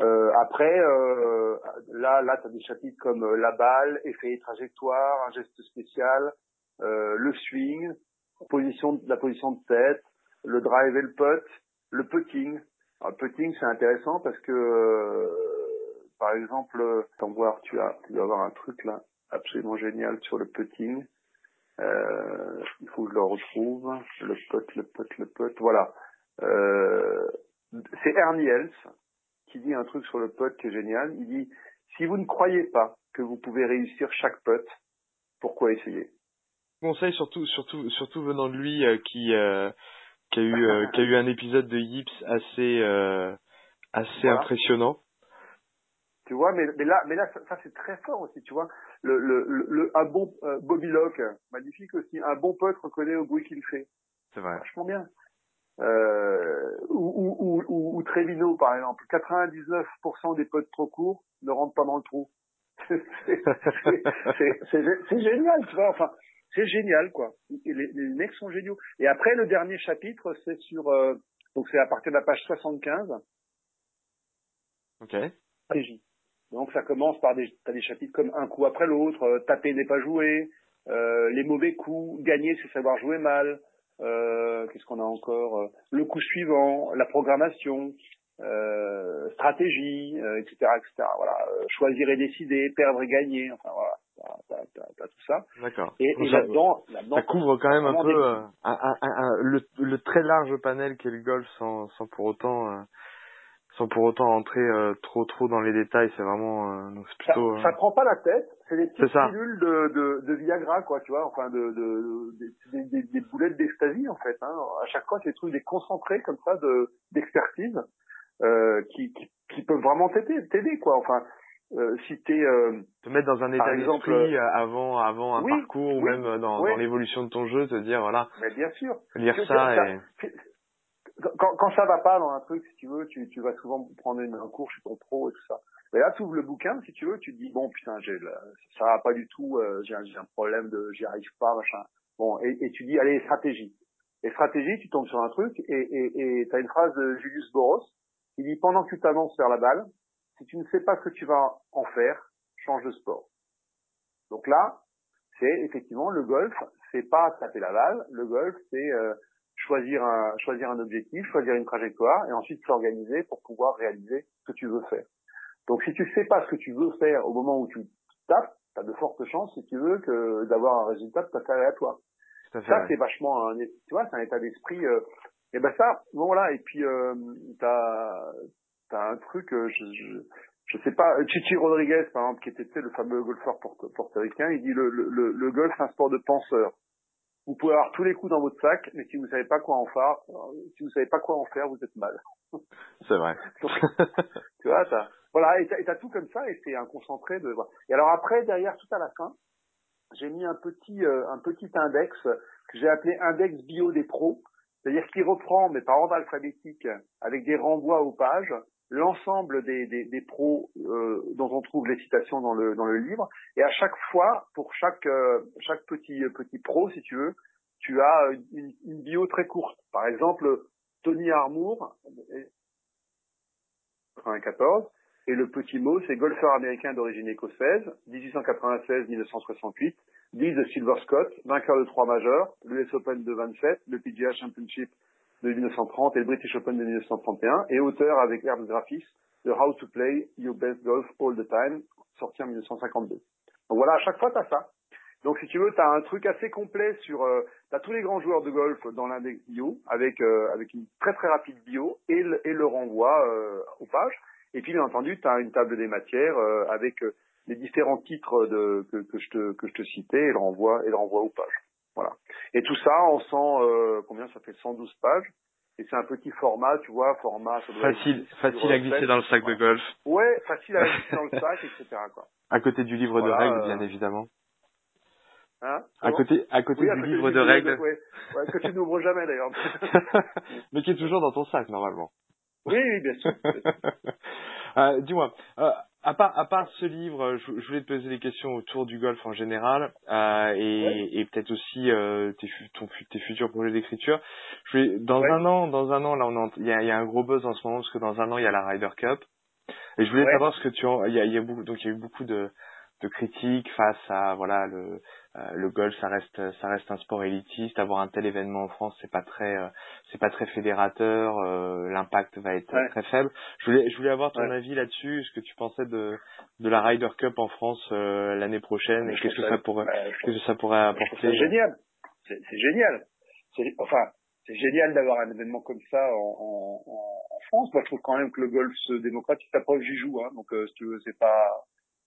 Euh, après, euh, là, là, tu as des chapitres comme la balle, effet et trajectoire, un geste spécial, le swing, position, la position de tête, le drive et le putt, le putting. Alors, le putting, c'est intéressant parce que par exemple, attends voir, tu as, tu dois avoir un truc là absolument génial sur le putting. Euh, il faut que je le retrouve. Le putt, le putt, le putt. Voilà. Euh, c'est Ernie Els qui dit un truc sur le putt qui est génial. Il dit si vous ne croyez pas que vous pouvez réussir chaque putt, pourquoi essayer? Conseil surtout, surtout, surtout venant de lui euh, qui euh, qui a eu euh, qui a eu un épisode de Yips assez assez impressionnant. Tu vois, mais, mais là, mais là, ça, c'est très fort aussi, tu vois. Le, le, le, un bon euh, Bobby Locke, magnifique aussi. Un bon pote reconnaît au bruit qu'il fait. C'est vrai. Vachement bien. Euh, ou, ou, ou, ou, Trevino, par exemple. 99% des potes trop courts ne rentrent pas dans le trou. c'est génial, tu vois. Enfin, c'est génial, quoi. Les, les, mecs sont géniaux. Et après, le dernier chapitre, c'est sur, euh, donc c'est à partir de la page 75. Ok. Stratégie. Donc ça commence par des, as des chapitres comme un coup après l'autre, euh, taper n'est pas jouer, euh, les mauvais coups, gagner c'est savoir jouer mal, qu'est-ce qu'on a encore, euh, le coup suivant, la programmation, euh, stratégie, etc., etc. Voilà, choisir et décider, perdre et gagner, enfin voilà, t'as, tout ça. D'accord. Et, et là-dedans, là-dedans, ça couvre quand même un peu un, un, un, le, le, très large panel qu'est le golf sans, sans pour autant sans pour autant entrer euh, trop trop dans les détails, c'est vraiment euh, plutôt. Ça, ça, prend pas la tête, c'est des petites pilules de, de, de, Viagra quoi, tu vois, enfin de, de, des, des, des boulettes d'ecstasy en fait. Hein. À chaque fois, c'est des trucs des concentrés comme ça de d'expertise euh, qui, qui, qui peuvent vraiment t'aider, quoi. Enfin, euh, si t'es euh, te mettre dans un état d'esprit avant avant un parcours ou même dans, dans l'évolution de ton jeu, te dire voilà. Mais bien sûr. Lire ça, et quand, quand ça va pas dans un truc, si tu veux, tu, tu vas souvent prendre une, un cours chez ton pro et tout ça. Mais là, tu ouvres le bouquin, si tu veux, tu te dis bon putain, j'ai ça va pas du tout, euh, j'ai un, un, problème de, j'y arrive pas, machin. Bon, et, et, tu dis allez stratégie. Et stratégie, tu tombes sur un truc et et et t'as une phrase de Julius Boros qui dit pendant que tu t'avances vers la balle, si tu ne sais pas ce que tu vas en faire, change de sport. Donc là, c'est effectivement le golf, c'est pas taper la balle, le golf c'est euh, choisir un, choisir un objectif, choisir une trajectoire et ensuite s'organiser pour pouvoir réaliser ce que tu veux faire. Donc si tu sais pas ce que tu veux faire au moment où tu tapes, tu as de fortes chances, si tu veux, que d'avoir un résultat tout à fait aléatoire. Ça, c'est vachement un, tu vois, c'est un état d'esprit. Euh, et ben ça, bon voilà. Et puis euh, t'as as un truc, euh, je, je, je sais pas, Chichi Rodriguez par exemple, qui était le fameux golfeur portoricain, il dit le, le, le golf c'est un sport de penseur. Vous pouvez avoir tous les coups dans votre sac, mais si vous savez pas quoi en faire, si vous savez pas quoi en faire, vous êtes mal. C'est vrai. tu vois, t'as, voilà, et t'as, tout comme ça, et c'est un concentré de. Et alors après, derrière, tout à la fin, j'ai mis un petit, euh, un petit index que j'ai appelé index bio des pros, c'est-à-dire qui reprend, mais par ordre alphabétique, avec des renvois aux pages, l'ensemble des, des, des pros euh, dont on trouve les citations dans le, dans le livre. Et à chaque fois, pour chaque, euh, chaque petit, petit pro, si tu veux, tu as une, une bio très courte. Par exemple, Tony Armour, 94, et le petit mot, c'est golfeur américain d'origine écossaise, 1896-1968, dit de Silver Scott, vainqueur de trois majeurs, l'US Open de 27, le PGA Championship de 1930 et le British Open de 1931, et auteur avec Herb Graphis de How to Play Your Best Golf All the Time, sorti en 1952. Donc voilà, à chaque fois, tu as ça. Donc si tu veux, tu as un truc assez complet sur... Euh, tu tous les grands joueurs de golf dans l'index bio, avec, euh, avec une très très rapide bio, et le, et le renvoi euh, aux pages. Et puis bien entendu, tu as une table des matières euh, avec les différents titres de, que, que, je te, que je te citais, et le renvoi, et le renvoi aux pages. Voilà. Et tout ça en 100, combien ça fait? 112 pages et c'est un petit format, tu vois, format. facile, facile à glisser dans le sac de golf. Ouais, facile à glisser dans le sac, etc. Quoi. À côté du livre de règles, bien évidemment. Hein à côté, à côté du livre de règles. ouais, ouais, que tu n'ouvres jamais d'ailleurs. Mais qui est toujours dans ton sac normalement. Oui, oui, bien sûr. euh, Dis-moi, euh, à part, à part ce livre, je, je, voulais te poser des questions autour du golf en général euh, et, et peut-être aussi euh, tes, ton, tes futurs projets d'écriture. Dans un an, dans un an, là, on il y a, y a, un gros buzz en ce moment parce que dans un an il y a la Ryder Cup. Et je voulais savoir ce que tu, il y a, il y a beaucoup, donc il y a eu beaucoup de, de critiques face à voilà le euh, le golf ça reste ça reste un sport élitiste. Avoir un tel événement en France c'est pas très euh, c'est pas très fédérateur euh, l'impact va être très faible. Je voulais je voulais avoir ton avis là-dessus. Ce que tu pensais de de la Ryder Cup en France l'année prochaine et qu'est-ce que ça pourrait qu'est-ce que ça pourrait apporter? c'est génial. C'est génial enfin c'est génial d'avoir un événement comme ça en, en, en, France. Moi je trouve quand même que le golf se démocratise. La preuve j'y joue hein, donc si tu veux c'est pas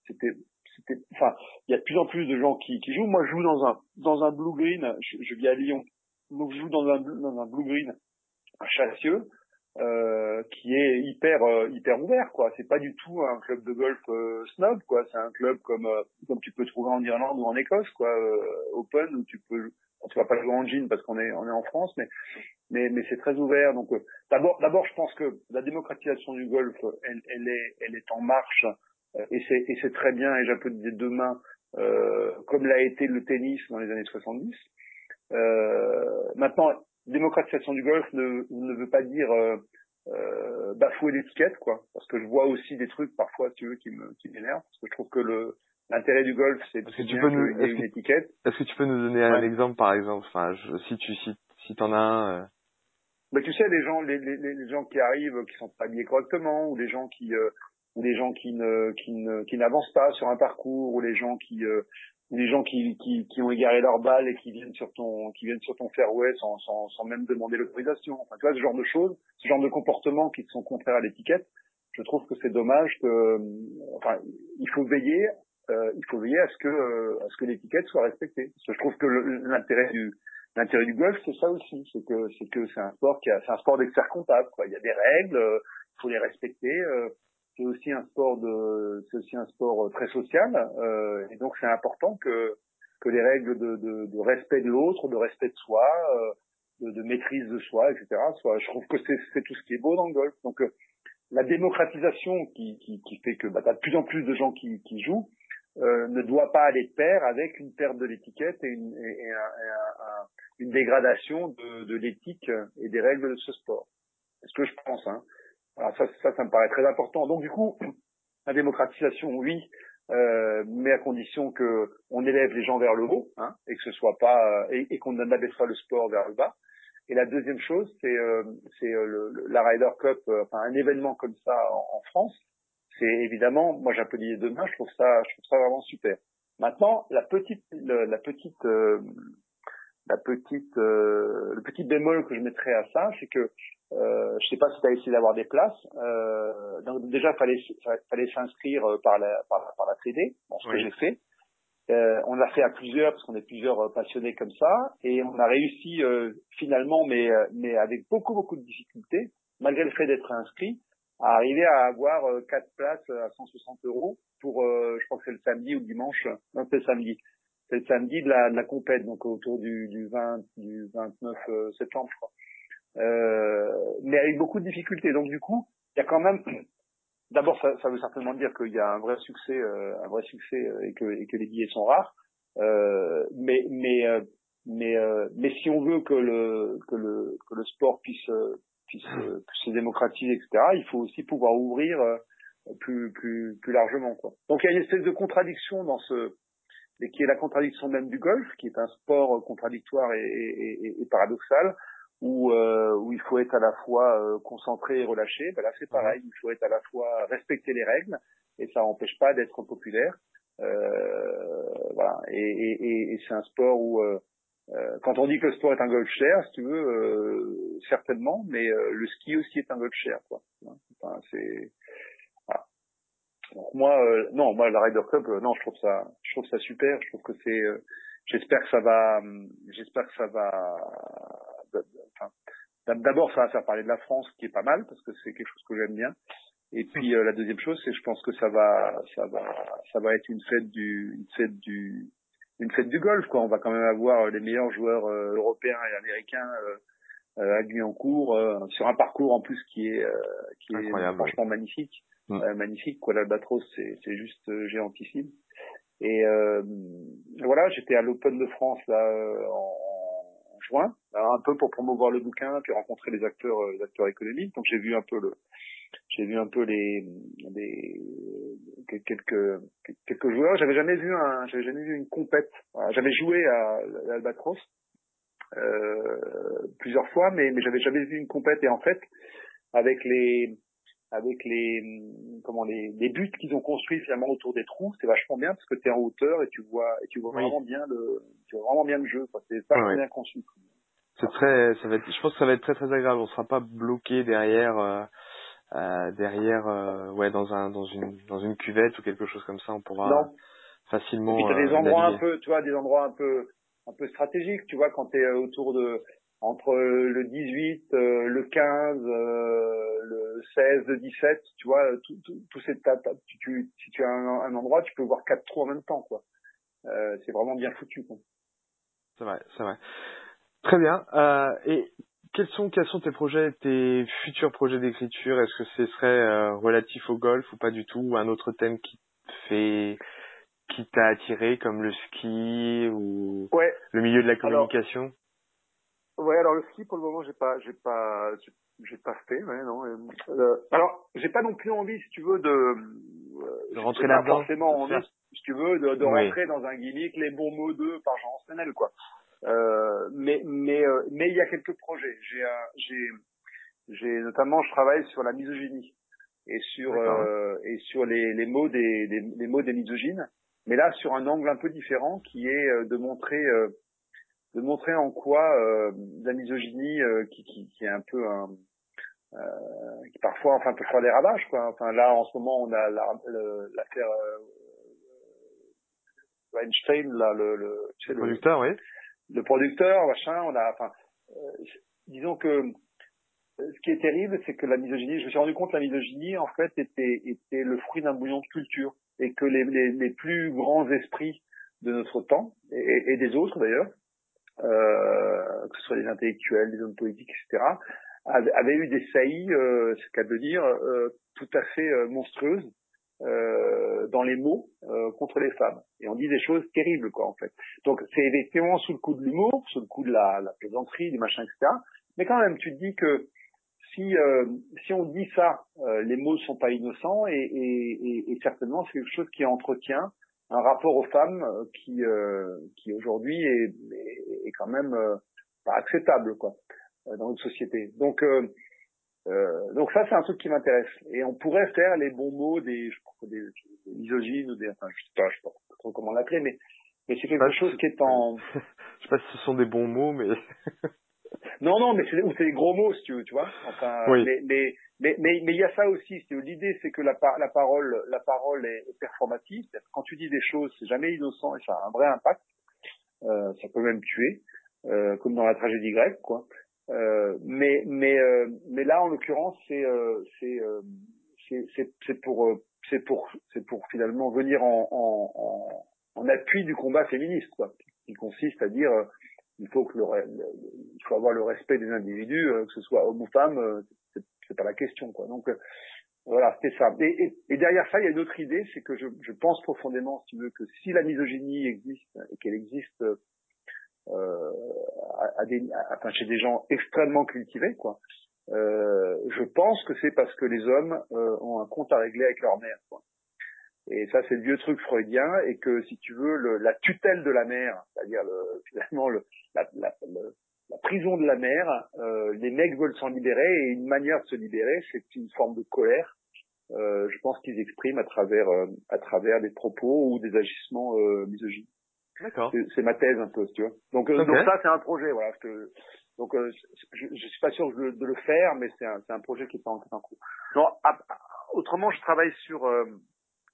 c'était c'était, enfin, il y a de plus en plus de gens qui, qui jouent. Moi, je joue dans un, dans un blue green. Je, je vis à Lyon. Donc, je joue dans un, dans un blue green, chassieux, euh, qui est hyper, euh, hyper ouvert, quoi. C'est pas du tout un club de golf euh, snob, quoi. C'est un club comme, euh, comme tu peux trouver en Irlande ou en Écosse, quoi. open, où tu peux, tu vas pas jouer en jean parce qu'on est, on est en France, mais, mais, mais c'est très ouvert. Donc, d'abord, d'abord, je pense que la démocratisation du golf, elle, elle est, elle est en marche euh, et c'est et c'est très bien et j'applaudis demain euh, comme l'a été le tennis dans les années 70. Euh, maintenant, démocratisation du golf ne, ne veut pas dire euh, euh, bafouer l'étiquette, quoi. Parce que je vois aussi des trucs parfois, tu veux, qui me qui m'énervent. Parce que je trouve que le l'intérêt du golf, c'est que tu peux nous une étiquette. Est-ce que tu peux nous donner un exemple, par exemple, enfin, je, si tu si si t'en as un. Euh... Mais tu sais, les gens les, les, les gens qui arrivent, qui sont pas habillés correctement, ou les gens qui euh, ou les gens qui ne qui ne qui n'avancent pas sur un parcours ou les gens qui euh, ou les gens qui, qui, qui ont égaré leur balle et qui viennent sur ton qui viennent sur ton fairway sans, sans, sans même demander l'autorisation. Enfin, tu vois ce genre de choses, ce genre de comportements qui sont contraires à l'étiquette. Je trouve que c'est dommage que enfin il faut veiller euh, il faut veiller à ce que euh, à ce que l'étiquette soit respectée. Parce que je trouve que l'intérêt du l'intérêt du golf c'est ça aussi, c'est que c'est que c'est un sport qui a c'est un sport d'expert comptable quoi. Il y a des règles, il faut les respecter c'est aussi un sport de c'est aussi un sport euh, très social euh, et donc c'est important que que les règles de, de, de respect de l'autre, de respect de soi, euh, de, de, maîtrise de soi, etc. Soit, je trouve que c'est tout ce qui est beau dans le golf. Donc euh, la démocratisation qui, qui, qui fait que bah, as de plus en plus de gens qui, qui jouent euh, ne doit pas aller de pair avec une perte de l'étiquette et, une, et, un, un, une dégradation de, de l'éthique et des règles de ce sport. C'est ce que je pense. Hein. Alors ça, ça, ça me paraît très important. Donc du coup, la démocratisation, oui, euh, mais à condition que on élève les gens vers le haut, hein, et que ce soit pas et, et qu'on n'abaisse pas le sport vers le bas. Et la deuxième chose, c'est euh, euh, la Ryder Cup, euh, enfin un événement comme ça en, France. C'est évidemment, moi j'applaudis demain, je trouve ça, je trouve ça vraiment super. Maintenant, la petite, la petite la petite, euh, le petit bémol que je mettrais à ça, c'est que euh, je sais pas si tu as essayé d'avoir des places. Euh, donc déjà, fallait fallait s'inscrire euh, par la par, par la bon, ce que j'ai fait. Euh, on l'a fait à plusieurs parce qu'on est plusieurs euh, passionnés comme ça, et on a réussi euh, finalement, mais mais avec beaucoup beaucoup de difficultés, malgré le fait d'être inscrit, à arriver à avoir quatre places à 160 euros pour, je crois que c'est le samedi ou le dimanche, non c'est le samedi, c'est le samedi de la, de la compète, donc autour du, du 20, du 29 euh, septembre, je crois. Euh, mais avec beaucoup de difficultés. Donc du coup, il y a quand même, d'abord, ça, ça, veut certainement dire qu'il y a un vrai succès, euh, un vrai succès euh, et que, et que les billets sont rares. Euh, mais mais mais mais si on veut que le que le que le sport puisse puisse, puisse se démocratiser, etc., il faut aussi pouvoir ouvrir plus plus plus largement quoi. Donc il y a une espèce de contradiction dans ce et qui est la contradiction même du golf, qui est un sport contradictoire et, et, et paradoxal, où, euh, où il faut être à la fois euh, concentré et relâché. Ben là, c'est pareil. Il faut être à la fois respecter les règles et ça n'empêche pas d'être populaire. Euh, voilà. Et, et, et, c'est un sport où, euh, euh, quand on dit que le sport est un golf cher, si tu veux, certainement, mais le ski aussi est un golf cher. Quoi. Enfin, c'est voilà. Donc moi, non, moi la Ryder Cup, non, je trouve ça, je trouve ça super. Je trouve que c'est, j'espère que ça va, j'espère que ça va D'abord, ça va faire parler de la France, qui est pas mal, parce que c'est quelque chose que j'aime bien. Et puis euh, la deuxième chose, c'est je pense que ça va, ça va, ça va être une fête du, une fête du, une fête du golf. Quoi. On va quand même avoir les meilleurs joueurs euh, européens et américains euh, à Guyancourt sur un parcours en plus qui est, qui est franchement magnifique, mm. magnifique. Quoi, l'Albatros, c'est, c'est juste géantissime. Et voilà, j'étais à l'Open de France là en juin, un peu pour promouvoir le bouquin, puis rencontrer les acteurs, euh, les acteurs économiques. Donc j'ai vu un peu le, j'ai vu un peu les, les quelques quelques joueurs. J'avais jamais vu un, j'avais jamais vu une compète. J'avais joué à l'Albatros euh, plusieurs fois, mais mais j'avais jamais vu une compète. Et en fait, avec les avec les comment les, les buts qu'ils ont construits finalement autour des trous, c'est vachement bien parce que tu es en hauteur et tu vois et tu vois vraiment bien le tu vois vraiment bien le jeu. C'est pas bien conçu. C'est très ça va être je pense que ça va être très très agréable. On sera pas bloqué derrière euh, euh, derrière euh, ouais dans un dans une dans une cuvette ou quelque chose comme ça. On pourra facilement. Et puis des endroits un peu tu vois des endroits un peu un peu stratégiques. Tu vois quand tu es autour de entre le 18, euh, le 15, euh, le 16, le 17, tu vois, tout, tout, tout ces tu, tu, si tu as un, endroit, tu peux voir quatre trous en même temps, quoi. Euh, c'est vraiment bien foutu, quoi. C'est vrai, c'est vrai. Très bien. Euh, et quels sont, quels sont tes projets, tes futurs projets d'écriture? Est-ce que ce serait relatif au golf ou pas du tout? Ou un autre thème qui te fait, qui t'a attiré, comme le ski ou ouais. le milieu de la communication? Ouais, alors le ski pour le moment j'ai pas j'ai pas j'ai pas fait, ouais, non. Euh, alors j'ai pas non plus envie, si tu veux, de, euh, de rentrer là-dedans. Forcément envie, si tu veux, de, de rentrer dans un gimmick, les bons mots de par Jean Stenel, quoi. Euh, mais mais euh, mais il y a quelques projets. J'ai j'ai j'ai notamment je travaille sur la misogynie et sur euh, et sur les les mots des, des les mots des misogynes, mais là sur un angle un peu différent qui est de montrer de montrer en quoi euh, la misogynie euh, qui, qui, qui, est un peu un euh, qui parfois enfin peut faire des ravages quoi. Enfin là en ce moment on a l'affaire euh, Weinstein là le, le, tu sais, le producteur oui le producteur machin on a enfin disons que ce qui est terrible, c'est que la misogynie, je me suis rendu compte que la misogynie, en fait, était, était le fruit d'un bouillon de culture. Et que les, les, les, plus grands esprits de notre temps, et, et des autres d'ailleurs, euh, que ce soit des intellectuels, des hommes politiques, etc., avaient eu des saillies, euh, c'est qu'à de dire, euh, tout à fait euh, monstrueuses euh, dans les mots contre les femmes. Et on dit des choses terribles, quoi, en fait. Donc c'est effectivement sous le coup de l'humour, sous le coup de la, la plaisanterie, du machin, etc. Mais quand même, tu te dis que si si on dit ça, les mots sont pas innocents et, et, et, et certainement c'est quelque chose qui entretient un rapport aux femmes euh, qui euh, qui aujourd'hui est, est, quand même euh, pas acceptable quoi dans notre société. Donc euh, donc ça c'est un truc qui m'intéresse et on pourrait faire les bons mots des je crois, des, des misogynes ou des enfin je sais pas je sais pas trop comment l'appeler mais mais c'est quelque chose qui est en je sais pas si ce sont des bons mots mais non non mais c'est ou c'est des gros mots si tu veux tu vois enfin mais mais mais mais mais il y a ça aussi. L'idée, c'est que la, la parole, la parole est, performative. Quand tu dis des choses, c'est jamais innocent et ça a un vrai impact. Euh, ça peut même tuer, euh, comme dans la tragédie grecque, quoi. Euh, mais mais euh, mais là, en l'occurrence, c'est euh, c'est c'est pour c'est pour c'est pour finalement venir en, en, en, appui du combat féministe, quoi, qui consiste à dire il faut que le, il faut avoir le respect des individus, que ce soit homme ou femme, c'est pas la question quoi. Donc voilà, c'était ça. Et, et, derrière ça, il y a une autre idée, c'est que je, je, pense profondément, si tu veux, que si la misogynie existe et qu'elle existe euh, à, des, enfin, chez des gens extrêmement cultivés, quoi, euh, je pense que c'est parce que les hommes euh, ont un compte à régler avec leur mère. Quoi. Et ça, c'est le vieux truc freudien, et que si tu veux, le, la tutelle de la mère, c'est-à-dire le, finalement le, la, la, la prison de la mer, euh, les mecs veulent s'en libérer et une manière de se libérer, c'est une forme de colère. Euh, je pense qu'ils expriment à travers à travers des propos ou des agissements misogynes. D'accord. C'est ma thèse un peu, tu vois. Donc, euh, donc ça c'est un projet, voilà. donc je, je suis pas sûr de, de le faire, mais c'est un, un projet qui est en, en cours. Non, autrement je travaille sur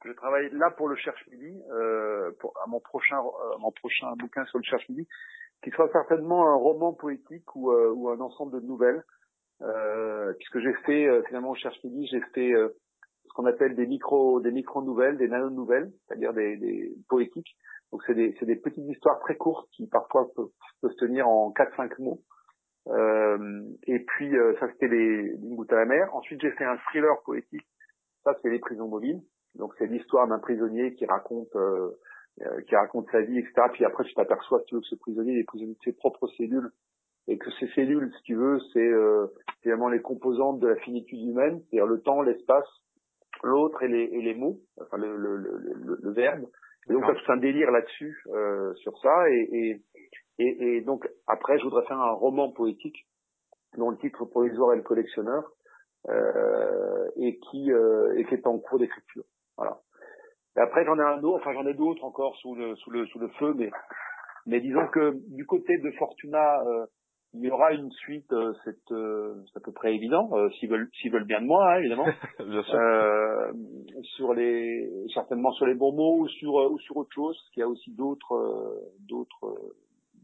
je travaille là pour le Cherche Midi, euh, pour, à mon prochain, euh, mon prochain bouquin sur le Cherche Midi, qui sera certainement un roman poétique ou, euh, ou un ensemble de nouvelles, euh, puisque j'ai fait euh, finalement au Cherche Midi, j'ai fait ce qu'on appelle des micro, des micro nouvelles, des nano nouvelles, c'est-à-dire des, des poétiques. Donc c'est des, des petites histoires très courtes qui parfois peuvent, se tenir en 4-5 mots. et puis ça c'était les, une goutte à la mer. Ensuite j'ai fait un thriller poétique. Ça c'est les prisons mobiles. Donc c'est l'histoire d'un prisonnier qui raconte euh, euh, qui raconte sa vie, etc. Puis après tu t'aperçois tu veux, que ce prisonnier est prisonnier de ses propres cellules et que ces cellules, si tu veux, c'est euh, finalement les composantes de la finitude humaine, c'est-à-dire le temps, l'espace, l'autre et les, et les mots, enfin le, le, le, le verbe. Et donc c'est un délire là-dessus euh, sur ça. Et, et, et, et, donc après, je voudrais faire un roman poétique dont le titre provisoire est le collectionneur euh, et qui euh, et qui est en cours d'écriture. Voilà. Et après j'en ai un autre, enfin j'en ai d'autres encore sous le sous le sous le feu, mais mais disons que du côté de Fortuna, euh, il y aura une suite, euh, c'est euh, à peu près évident, euh, s'ils veulent s'ils veulent bien de moi, hein, évidemment. bien sûr. Euh, sur les certainement sur les bons mots ou sur ou sur autre chose, parce qu'il y a aussi d'autres d'autres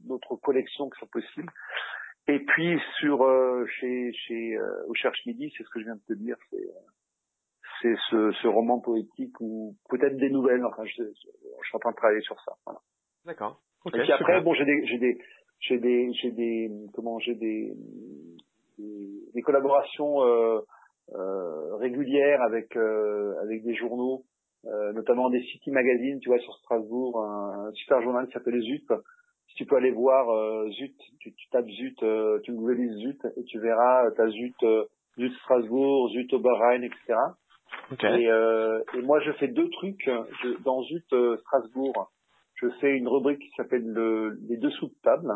d'autres collections qui sont possibles. Et puis sur chez chez au Cherche Midi, c'est ce que je viens de te dire, c'est c'est ce, ce, roman poétique ou peut-être des nouvelles. Enfin, je, je, suis en train de travailler sur ça. Voilà. D'accord. Okay, et puis après, bon, j'ai des, j'ai des, j'ai des, j'ai des, comment, j'ai des, des, des, collaborations euh, euh, régulières avec euh, avec des journaux, euh, notamment des City Magazine, tu vois, sur Strasbourg, un, un super journal qui s'appelle Zut. Si tu peux aller voir euh, Zut, tu, tu tapes Zut, euh, tu googlises Zut et tu verras, t'as Zut, Zut Strasbourg, Zut Oberrhein, etc. Et, euh, et, moi, je fais deux trucs. Je, dans Zut euh, Strasbourg, je fais une rubrique qui s'appelle le, les dessous de table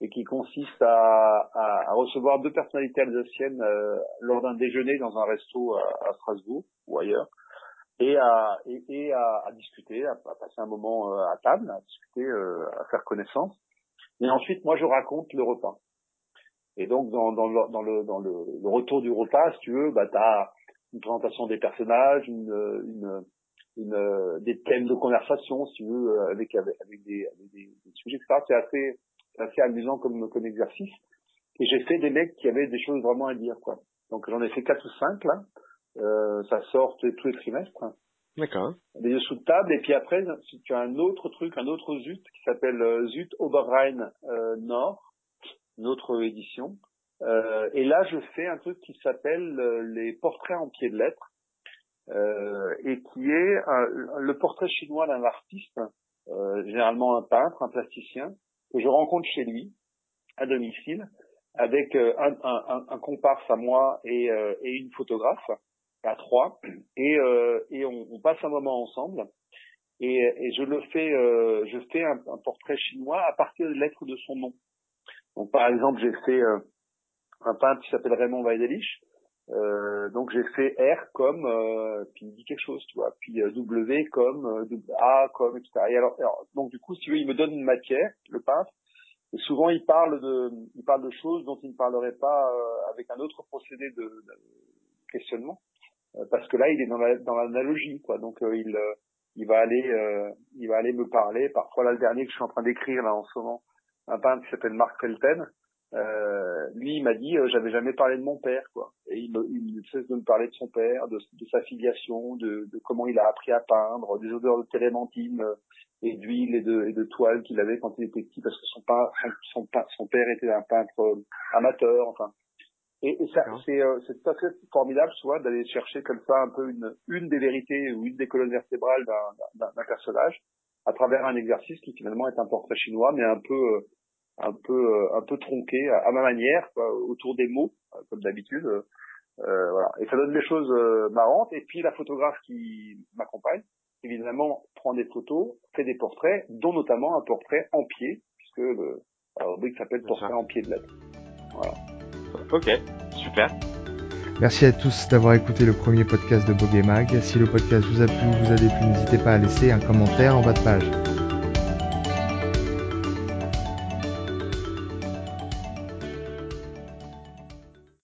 et qui consiste à, à, à recevoir deux personnalités alsaciennes euh, lors d'un déjeuner dans un resto à, à, Strasbourg ou ailleurs et à, et, et à, discuter, à, passer un moment euh, à table, à discuter, euh, à faire connaissance. Et ensuite, moi, je raconte le repas. Et donc, dans, dans, le, dans, le, dans le, retour du repas, si tu veux, bah, t'as une présentation des personnages, une, une, une, des thèmes de conversation, si tu veux, avec, avec, avec, des, avec des, des, sujets, etc. C'est assez, assez amusant comme, comme exercice. Et j'ai fait des mecs qui avaient des choses vraiment à dire, quoi. Donc j'en ai fait quatre ou cinq là. Euh, ça sort tous les trimestres. D'accord. Des jeux sous table. Et puis après, tu as un autre truc, un autre Zut qui s'appelle euh, Zut Oberrhein euh, Nord, une autre édition, euh, et là, je fais un truc qui s'appelle euh, les portraits en pied de lettres, euh, et qui est le portrait chinois d'un artiste, euh, généralement un peintre, un plasticien, que je rencontre chez lui, à domicile, avec un, un, un, comparse à moi et, et, une photographe, à trois, et, et on, on, passe un moment ensemble. Et, et je le fais, je fais un, portrait chinois à partir des lettres de son nom. Donc, par exemple, j'ai fait un peintre qui s'appelle Raymond Weidelich. Euh, donc j'ai fait R comme euh, puis il dit quelque chose tu vois. Puis euh, W comme euh, A comme etc et alors, donc du coup si tu veux il me donne une matière le peintre. Et souvent il parle de il parle de choses dont il ne parlerait pas euh, avec un autre procédé de, de questionnement. Parce que là il est dans la dans l'analogie quoi. Donc il il va aller il va aller me parler. Parfois là le dernier que je suis en train d'écrire là en ce moment un peintre qui s'appelle Marc Felten euh, lui, il m'a dit, euh, j'avais jamais parlé de mon père, quoi. Et il, me, il cesse de me parler de son père, de, de sa filiation, de, de, comment il a appris à peindre, des odeurs de télémentine euh, et d'huile et de, et de toile qu'il avait quand il était petit, parce que son, son, son père était un peintre euh, amateur, enfin. Et, et ça, c'est, tout à fait formidable, soit d'aller chercher comme ça un peu une, une des vérités ou une des colonnes vertébrales d'un, d'un personnage à travers un exercice qui finalement est un portrait chinois, mais un peu un peu euh, un peu tronqué à, ma manière quoi, autour des mots euh, comme d'habitude euh, voilà et ça donne des choses marrantes et puis la photographe qui m'accompagne évidemment prend des photos fait des portraits dont notamment un portrait en pied puisque La rubrique s'appelle Portrait en pied de lettre. Voilà. Ok, super. Merci à tous d'avoir écouté le premier podcast de Bogey Mag. Si le podcast vous a plu ou vous a déplu, n'hésitez pas à laisser un commentaire en bas de page.